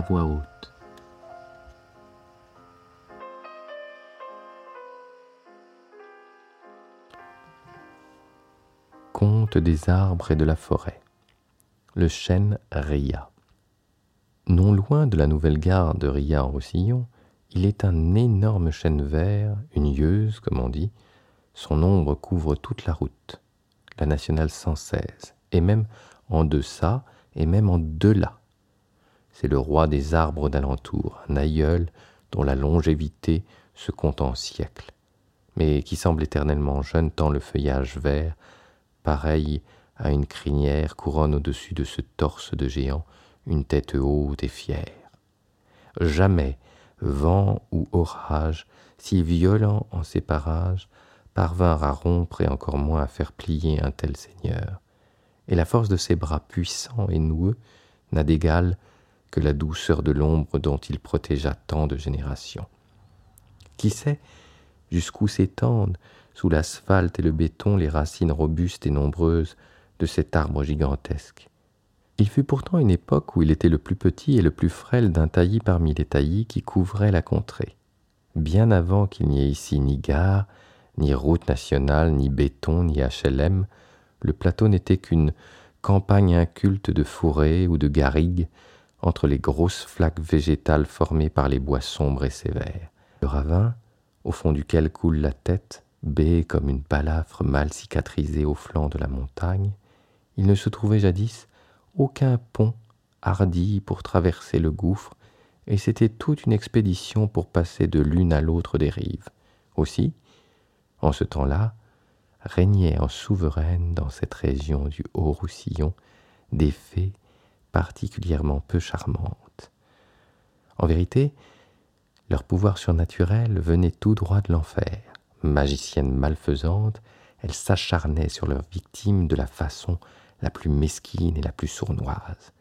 voix haute. Conte des arbres et de la forêt. Le chêne Ria. Non loin de la nouvelle gare de Ria en Roussillon, il est un énorme chêne vert, une yeuse, comme on dit. Son ombre couvre toute la route, la nationale 116, et même en deçà, et même en delà. C'est le roi des arbres d'alentour, un aïeul dont la longévité se compte en siècles, mais qui semble éternellement jeune tant le feuillage vert, pareil à une crinière, couronne au-dessus de ce torse de géant une tête haute et fière. Jamais vent ou orage, si violent en ces parages, parvinrent à rompre et encore moins à faire plier un tel seigneur. Et la force de ses bras puissants et noueux n'a d'égal la douceur de l'ombre dont il protégea tant de générations. Qui sait jusqu'où s'étendent, sous l'asphalte et le béton, les racines robustes et nombreuses de cet arbre gigantesque? Il fut pourtant une époque où il était le plus petit et le plus frêle d'un taillis parmi les taillis qui couvraient la contrée. Bien avant qu'il n'y ait ici ni gare, ni route nationale, ni béton, ni HLM, le plateau n'était qu'une campagne inculte de fourrés ou de garrigues entre les grosses flaques végétales formées par les bois sombres et sévères. Le ravin, au fond duquel coule la tête, baie comme une balafre mal cicatrisée au flanc de la montagne, il ne se trouvait jadis aucun pont hardi pour traverser le gouffre, et c'était toute une expédition pour passer de l'une à l'autre des rives. Aussi, en ce temps-là, régnait en souveraine dans cette région du Haut-Roussillon des fées particulièrement peu charmantes. En vérité, leur pouvoir surnaturel venait tout droit de l'enfer. Magiciennes malfaisantes, elles s'acharnaient sur leurs victimes de la façon la plus mesquine et la plus sournoise.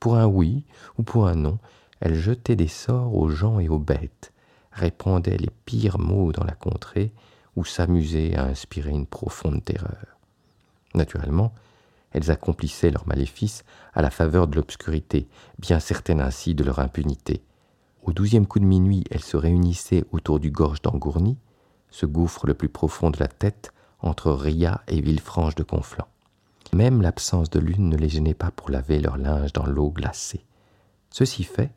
Pour un oui ou pour un non, elles jetaient des sorts aux gens et aux bêtes, répandaient les pires mots dans la contrée ou s'amusaient à inspirer une profonde terreur. Naturellement, elles accomplissaient leurs maléfices à la faveur de l'obscurité, bien certaines ainsi de leur impunité. Au douzième coup de minuit, elles se réunissaient autour du gorge d'Angourny, ce gouffre le plus profond de la tête entre Ria et Villefranche de Conflans. Même l'absence de lune ne les gênait pas pour laver leur linge dans l'eau glacée. Ceci fait,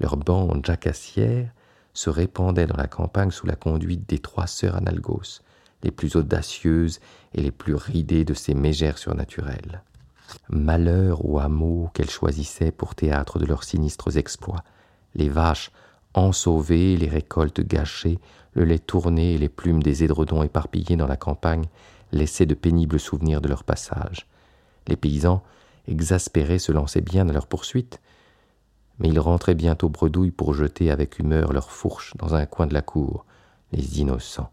leurs bandes jacassières se répandaient dans la campagne sous la conduite des trois sœurs Analgos, les plus audacieuses et les plus ridées de ces mégères surnaturelles. Malheur au hameau qu'elles choisissaient pour théâtre de leurs sinistres exploits, les vaches ensauvées, les récoltes gâchées, le lait tourné et les plumes des édredons éparpillés dans la campagne laissaient de pénibles souvenirs de leur passage. Les paysans, exaspérés, se lançaient bien à leur poursuite, mais ils rentraient bientôt bredouilles pour jeter avec humeur leurs fourches dans un coin de la cour, les innocents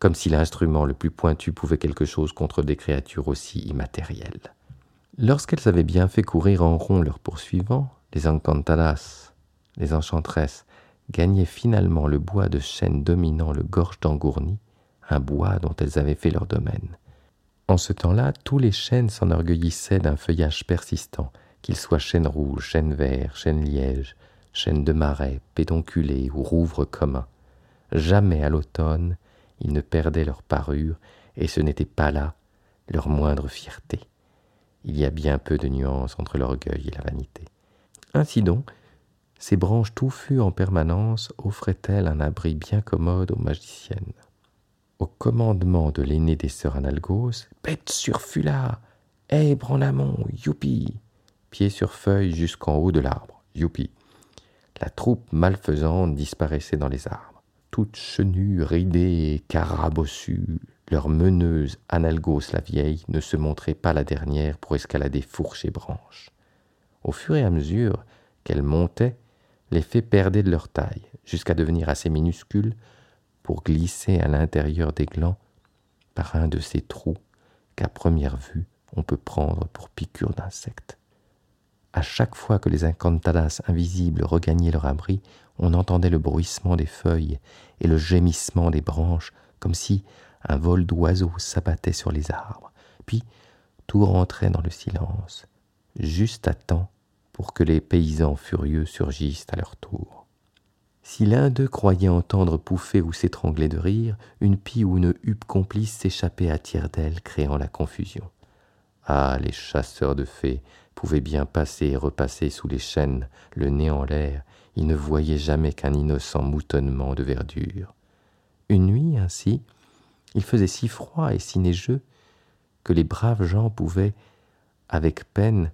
comme si l'instrument le plus pointu pouvait quelque chose contre des créatures aussi immatérielles. Lorsqu'elles avaient bien fait courir en rond leurs poursuivants, les encantadas, les enchantresses, gagnaient finalement le bois de chêne dominant le gorge d'Angourny, un bois dont elles avaient fait leur domaine. En ce temps-là, tous les chênes s'enorgueillissaient d'un feuillage persistant, qu'il soit chêne rouge, chêne vert, chêne liège, chêne de marais, pédonculé ou rouvre commun. Jamais à l'automne, ils ne perdaient leur parure, et ce n'était pas là leur moindre fierté. Il y a bien peu de nuances entre l'orgueil et la vanité. Ainsi donc, ces branches touffues en permanence offraient-elles un abri bien commode aux magiciennes. Au commandement de l'aîné des sœurs Analgos, Bête sur Fula Hé, en amont, youpi Pied sur feuille jusqu'en haut de l'arbre, youpi La troupe malfaisante disparaissait dans les arbres toutes chenues, ridées et carabossues, leur meneuse Analgos la vieille ne se montrait pas la dernière pour escalader fourches et branches. Au fur et à mesure qu'elles montaient, les fées perdaient de leur taille, jusqu'à devenir assez minuscules pour glisser à l'intérieur des glands par un de ces trous qu'à première vue on peut prendre pour piqûres d'insectes. À chaque fois que les incantadas invisibles regagnaient leur abri, on entendait le bruissement des feuilles et le gémissement des branches, comme si un vol d'oiseaux s'abattait sur les arbres. Puis tout rentrait dans le silence, juste à temps pour que les paysans furieux surgissent à leur tour. Si l'un d'eux croyait entendre pouffer ou s'étrangler de rire, une pie ou une huppe complice s'échappait à tire d'aile, créant la confusion. Ah, les chasseurs de fées pouvaient bien passer et repasser sous les chênes, le nez en l'air, ils ne voyaient jamais qu'un innocent moutonnement de verdure. Une nuit, ainsi, il faisait si froid et si neigeux que les braves gens pouvaient, avec peine,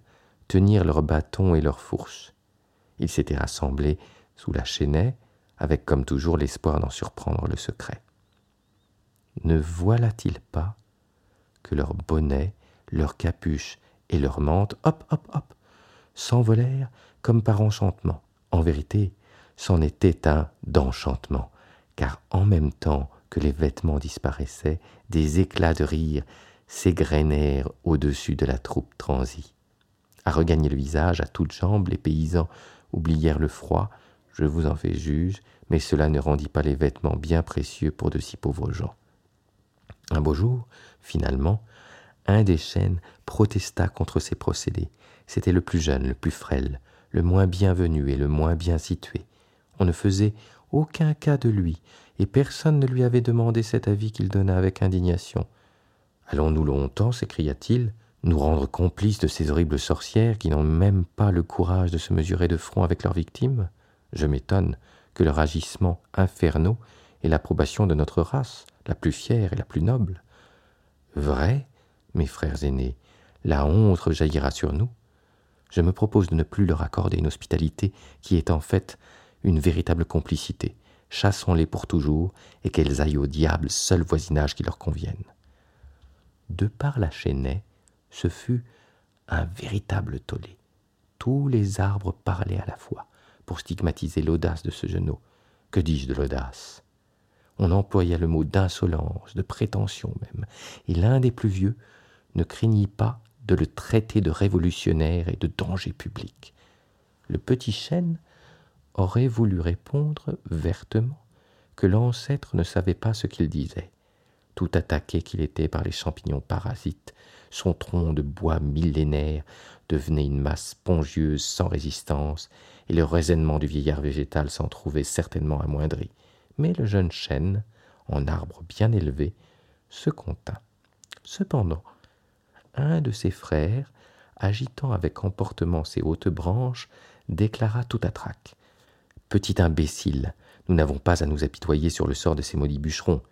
tenir leurs bâtons et leurs fourches. Ils s'étaient rassemblés sous la chênaie, avec comme toujours l'espoir d'en surprendre le secret. Ne voilà-t-il pas que leurs bonnets, leurs capuches et leurs mantes, hop, hop, hop, s'envolèrent comme par enchantement? En vérité, c'en était un d'enchantement, car en même temps que les vêtements disparaissaient, des éclats de rire s'égrenèrent au-dessus de la troupe transie. À regagner le visage à toutes jambes, les paysans oublièrent le froid, je vous en fais juge, mais cela ne rendit pas les vêtements bien précieux pour de si pauvres gens. Un beau jour, finalement, un des chênes protesta contre ces procédés. C'était le plus jeune, le plus frêle, le moins bienvenu et le moins bien situé. On ne faisait aucun cas de lui, et personne ne lui avait demandé cet avis qu'il donna avec indignation. Allons-nous longtemps, s'écria-t-il, nous rendre complices de ces horribles sorcières qui n'ont même pas le courage de se mesurer de front avec leurs victimes? Je m'étonne que leurs agissements infernaux aient l'approbation de notre race, la plus fière et la plus noble. Vrai, mes frères aînés, la honte jaillira sur nous. Je me propose de ne plus leur accorder une hospitalité qui est en fait une véritable complicité. Chassons-les pour toujours et qu'elles aillent au diable, seul voisinage qui leur convienne. De par la chênaie, ce fut un véritable tollé. Tous les arbres parlaient à la fois pour stigmatiser l'audace de ce genou. Que dis-je de l'audace? On employa le mot d'insolence, de prétention même, et l'un des plus vieux ne craignit pas de le traiter de révolutionnaire et de danger public. Le petit chêne aurait voulu répondre vertement que l'ancêtre ne savait pas ce qu'il disait. Tout attaqué qu'il était par les champignons parasites, son tronc de bois millénaire devenait une masse spongieuse sans résistance, et le raisonnement du vieillard végétal s'en trouvait certainement amoindri. Mais le jeune chêne, en arbre bien élevé, se contint. Cependant, un de ses frères, agitant avec emportement ses hautes branches, déclara tout à trac. Petit imbécile, nous n'avons pas à nous apitoyer sur le sort de ces maudits bûcherons.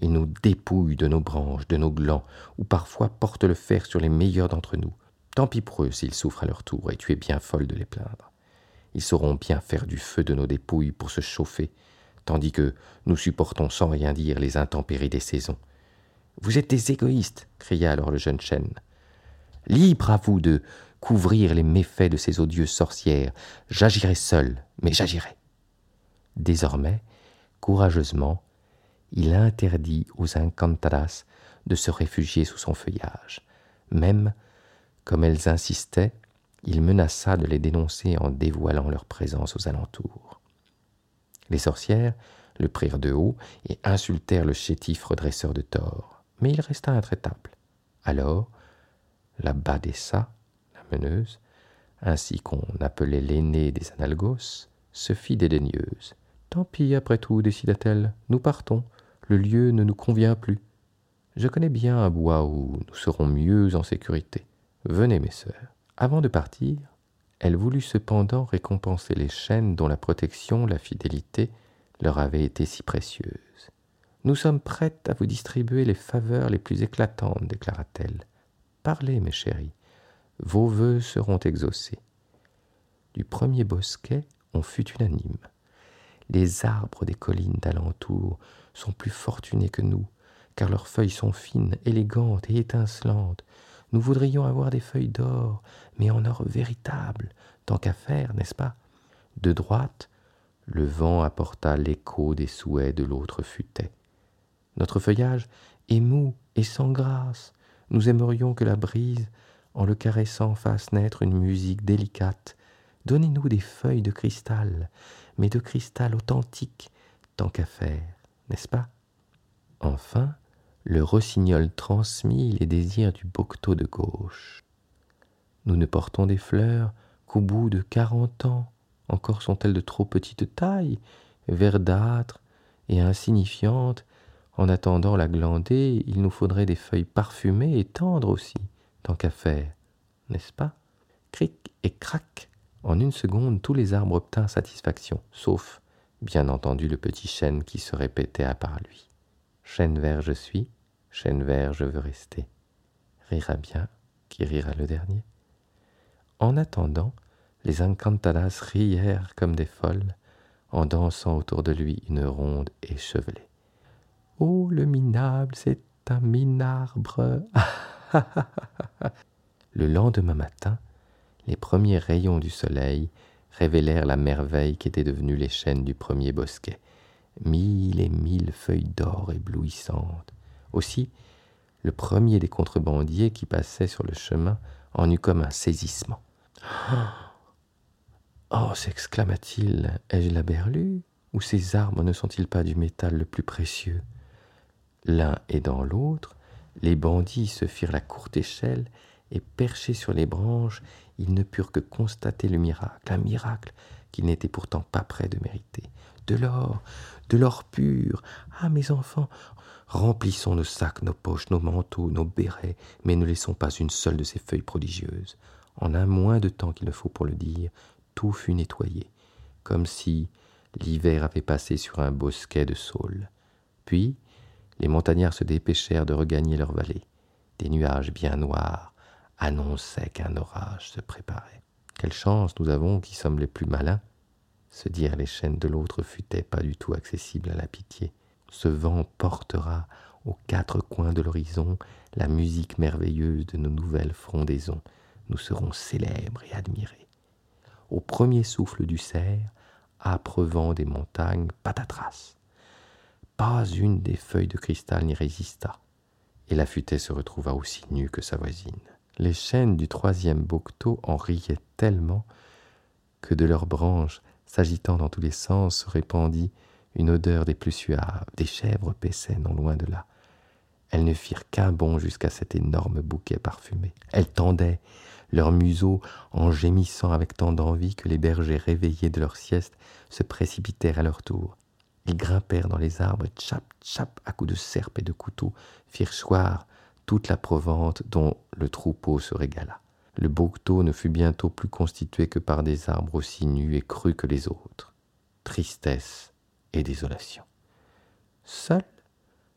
Ils nous dépouillent de nos branches, de nos glands, ou parfois portent le fer sur les meilleurs d'entre nous. Tant pis pour eux s'ils souffrent à leur tour, et tu es bien folle de les plaindre. Ils sauront bien faire du feu de nos dépouilles pour se chauffer, tandis que nous supportons sans rien dire les intempéries des saisons. Vous êtes des égoïstes, cria alors le jeune chêne. Libre à vous de couvrir les méfaits de ces odieuses sorcières. J'agirai seul, mais j'agirai. Désormais, courageusement, il interdit aux incantadas de se réfugier sous son feuillage. Même, comme elles insistaient, il menaça de les dénoncer en dévoilant leur présence aux alentours. Les sorcières le prirent de haut et insultèrent le chétif redresseur de tort, mais il resta intraitable. Alors, la Badessa, la meneuse, ainsi qu'on appelait l'aînée des analgos, se fit dédaigneuse. Tant pis, après tout, décida-t-elle, nous partons, le lieu ne nous convient plus. Je connais bien un bois où nous serons mieux en sécurité. Venez, mes sœurs. Avant de partir, elle voulut cependant récompenser les chaînes dont la protection, la fidélité leur avaient été si précieuses. Nous sommes prêtes à vous distribuer les faveurs les plus éclatantes, déclara-t-elle. Parlez, mes chéris, vos vœux seront exaucés. Du premier bosquet, on fut unanime. Les arbres des collines d'alentour sont plus fortunés que nous, car leurs feuilles sont fines, élégantes et étincelantes. Nous voudrions avoir des feuilles d'or, mais en or véritable, tant qu'à faire, n'est-ce pas? De droite, le vent apporta l'écho des souhaits de l'autre futaie. Notre feuillage est mou et sans grâce, nous aimerions que la brise, en le caressant, fasse naître une musique délicate. Donnez-nous des feuilles de cristal, mais de cristal authentique, tant qu'à faire, n'est-ce pas? Enfin, le rossignol transmit les désirs du bocteau de gauche. Nous ne portons des fleurs qu'au bout de quarante ans, encore sont-elles de trop petite taille, verdâtres et insignifiantes. En attendant la glandée, il nous faudrait des feuilles parfumées et tendres aussi, tant qu'à faire, n'est-ce pas? Cric et crac En une seconde, tous les arbres obtinrent satisfaction, sauf, bien entendu, le petit chêne qui se répétait à part lui. Chêne vert je suis, chêne vert je veux rester. Rira bien qui rira le dernier. En attendant, les encantadas rièrent comme des folles en dansant autour de lui une ronde échevelée. Oh, le minable, c'est un minarbre. le lendemain matin, les premiers rayons du soleil révélèrent la merveille qu'étaient devenues les chênes du premier bosquet. Mille et mille feuilles d'or éblouissantes. Aussi, le premier des contrebandiers qui passait sur le chemin en eut comme un saisissement. Oh s'exclama-t-il, ai-je la berlue? Ou ces arbres ne sont-ils pas du métal le plus précieux? L'un aidant l'autre, les bandits se firent la courte échelle, et perchés sur les branches, ils ne purent que constater le miracle, un miracle qu'ils n'étaient pourtant pas prêts de mériter. De l'or, de l'or pur. Ah, mes enfants, remplissons nos sacs, nos poches, nos manteaux, nos bérets, mais ne laissons pas une seule de ces feuilles prodigieuses. En un moins de temps qu'il ne faut pour le dire, tout fut nettoyé, comme si l'hiver avait passé sur un bosquet de saules. Puis, les montagnards se dépêchèrent de regagner leur vallée. Des nuages bien noirs annonçaient qu'un orage se préparait. Quelle chance nous avons qui sommes les plus malins se dire les chaînes de l'autre futaient pas du tout accessibles à la pitié. Ce vent portera aux quatre coins de l'horizon la musique merveilleuse de nos nouvelles frondaisons. Nous serons célèbres et admirés au premier souffle du cerf, âpre vent des montagnes, patatras. Pas une des feuilles de cristal n'y résista, et la futaie se retrouva aussi nue que sa voisine. Les chênes du troisième bocteau en riaient tellement que de leurs branches, s'agitant dans tous les sens, se répandit une odeur des plus suaves. Des chèvres paissaient non loin de là. Elles ne firent qu'un bond jusqu'à cet énorme bouquet parfumé. Elles tendaient leurs museaux en gémissant avec tant d'envie que les bergers réveillés de leur sieste se précipitèrent à leur tour. Ils grimpèrent dans les arbres, tchap, tchap, à coups de serpe et de couteau, firent choir toute la provente dont le troupeau se régala. Le bocteau ne fut bientôt plus constitué que par des arbres aussi nus et crus que les autres. Tristesse et désolation. Seul,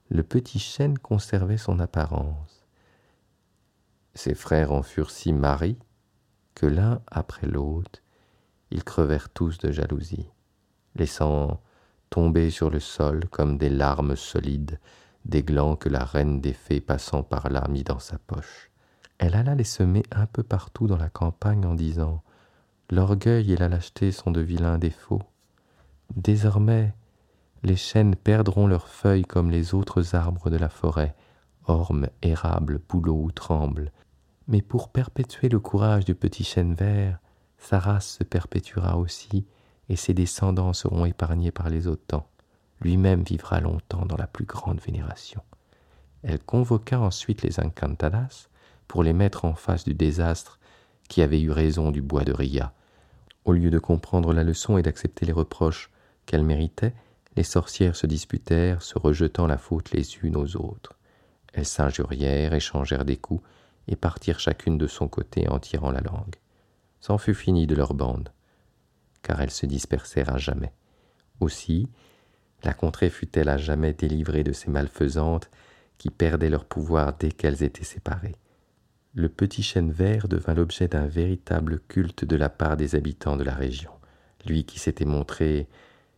le petit chêne conservait son apparence. Ses frères en furent si maris que l'un après l'autre, ils crevèrent tous de jalousie, laissant tomber sur le sol comme des larmes solides des glands que la reine des fées passant par là mit dans sa poche. Elle alla les semer un peu partout dans la campagne en disant L'orgueil et la lâcheté sont de vilains défauts. Désormais, les chênes perdront leurs feuilles comme les autres arbres de la forêt, ormes, érables, bouleaux ou tremblent, mais pour perpétuer le courage du petit chêne vert, sa race se perpétuera aussi, et ses descendants seront épargnés par les autres temps. Lui-même vivra longtemps dans la plus grande vénération. Elle convoqua ensuite les Encantadas pour les mettre en face du désastre qui avait eu raison du bois de Ria. Au lieu de comprendre la leçon et d'accepter les reproches qu'elle méritait, les sorcières se disputèrent, se rejetant la faute les unes aux autres. Elles s'injurièrent, échangèrent des coups, et partirent chacune de son côté en tirant la langue. C'en fut fini de leur bande, car elles se dispersèrent à jamais. Aussi, la contrée fut-elle à jamais délivrée de ces malfaisantes qui perdaient leur pouvoir dès qu'elles étaient séparées. Le petit chêne vert devint l'objet d'un véritable culte de la part des habitants de la région. Lui qui s'était montré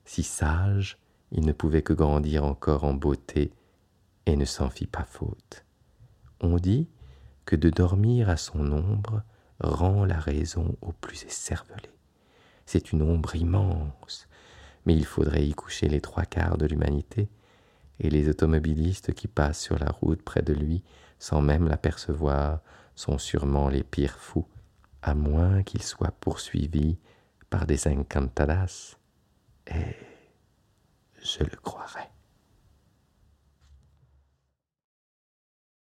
si sage, il ne pouvait que grandir encore en beauté et ne s'en fit pas faute. On dit que de dormir à son ombre rend la raison au plus écervelé. C'est une ombre immense, mais il faudrait y coucher les trois quarts de l'humanité, et les automobilistes qui passent sur la route près de lui sans même l'apercevoir sont sûrement les pires fous, à moins qu'ils soient poursuivis par des encantadas, et je le croirais.